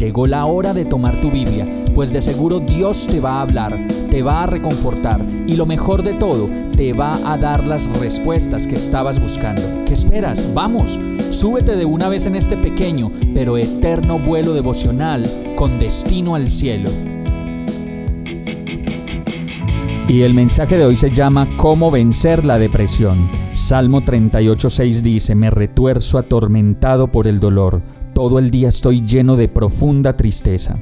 Llegó la hora de tomar tu Biblia, pues de seguro Dios te va a hablar, te va a reconfortar y lo mejor de todo, te va a dar las respuestas que estabas buscando. ¿Qué esperas? Vamos, súbete de una vez en este pequeño pero eterno vuelo devocional con destino al cielo. Y el mensaje de hoy se llama ¿Cómo vencer la depresión? Salmo 38.6 dice, me retuerzo atormentado por el dolor todo el día estoy lleno de profunda tristeza.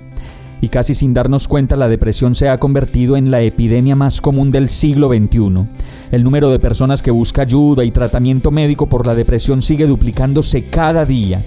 Y casi sin darnos cuenta la depresión se ha convertido en la epidemia más común del siglo XXI. El número de personas que busca ayuda y tratamiento médico por la depresión sigue duplicándose cada día.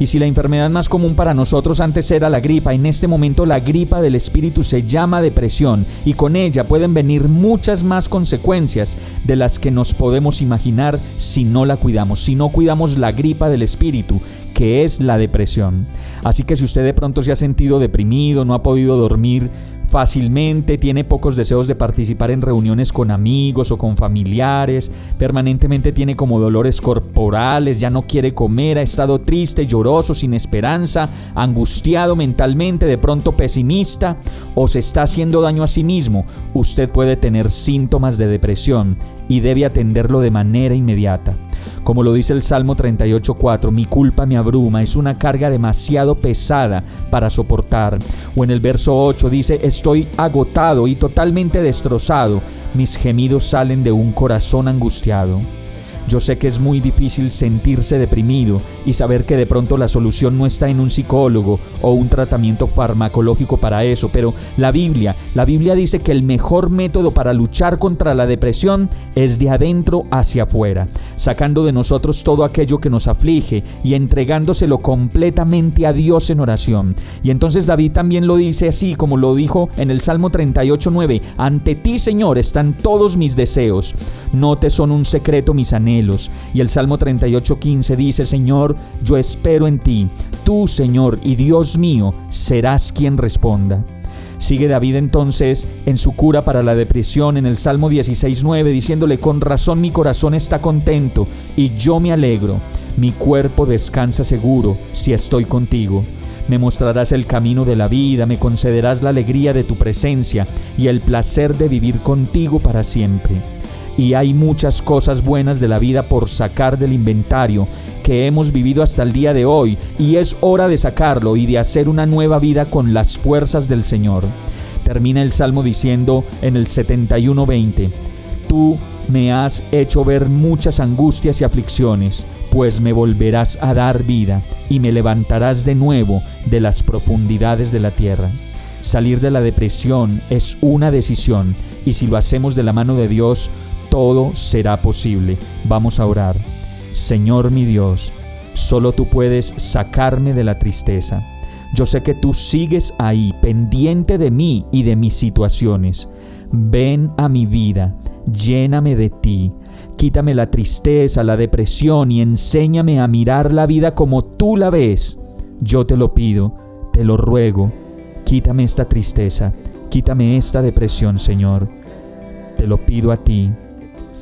Y si la enfermedad más común para nosotros antes era la gripa, en este momento la gripa del espíritu se llama depresión y con ella pueden venir muchas más consecuencias de las que nos podemos imaginar si no la cuidamos, si no cuidamos la gripa del espíritu que es la depresión. Así que si usted de pronto se ha sentido deprimido, no ha podido dormir fácilmente, tiene pocos deseos de participar en reuniones con amigos o con familiares, permanentemente tiene como dolores corporales, ya no quiere comer, ha estado triste, lloroso, sin esperanza, angustiado mentalmente, de pronto pesimista o se está haciendo daño a sí mismo, usted puede tener síntomas de depresión y debe atenderlo de manera inmediata. Como lo dice el Salmo 38.4, mi culpa me abruma, es una carga demasiado pesada para soportar. O en el verso 8 dice, estoy agotado y totalmente destrozado, mis gemidos salen de un corazón angustiado. Yo sé que es muy difícil sentirse deprimido y saber que de pronto la solución no está en un psicólogo o un tratamiento farmacológico para eso, pero la Biblia, la Biblia dice que el mejor método para luchar contra la depresión es de adentro hacia afuera, sacando de nosotros todo aquello que nos aflige y entregándoselo completamente a Dios en oración. Y entonces David también lo dice así como lo dijo en el Salmo 38:9, ante ti, Señor, están todos mis deseos. No te son un secreto mis anhelos y el Salmo 38.15 dice, Señor, yo espero en ti. Tú, Señor y Dios mío, serás quien responda. Sigue David entonces en su cura para la depresión en el Salmo 16.9 diciéndole, con razón mi corazón está contento y yo me alegro. Mi cuerpo descansa seguro si estoy contigo. Me mostrarás el camino de la vida, me concederás la alegría de tu presencia y el placer de vivir contigo para siempre y hay muchas cosas buenas de la vida por sacar del inventario que hemos vivido hasta el día de hoy y es hora de sacarlo y de hacer una nueva vida con las fuerzas del Señor. Termina el Salmo diciendo en el 71:20, Tú me has hecho ver muchas angustias y aflicciones, pues me volverás a dar vida y me levantarás de nuevo de las profundidades de la tierra. Salir de la depresión es una decisión y si lo hacemos de la mano de Dios, todo será posible. Vamos a orar. Señor mi Dios, solo tú puedes sacarme de la tristeza. Yo sé que tú sigues ahí, pendiente de mí y de mis situaciones. Ven a mi vida, lléname de ti. Quítame la tristeza, la depresión y enséñame a mirar la vida como tú la ves. Yo te lo pido, te lo ruego. Quítame esta tristeza, quítame esta depresión, Señor. Te lo pido a ti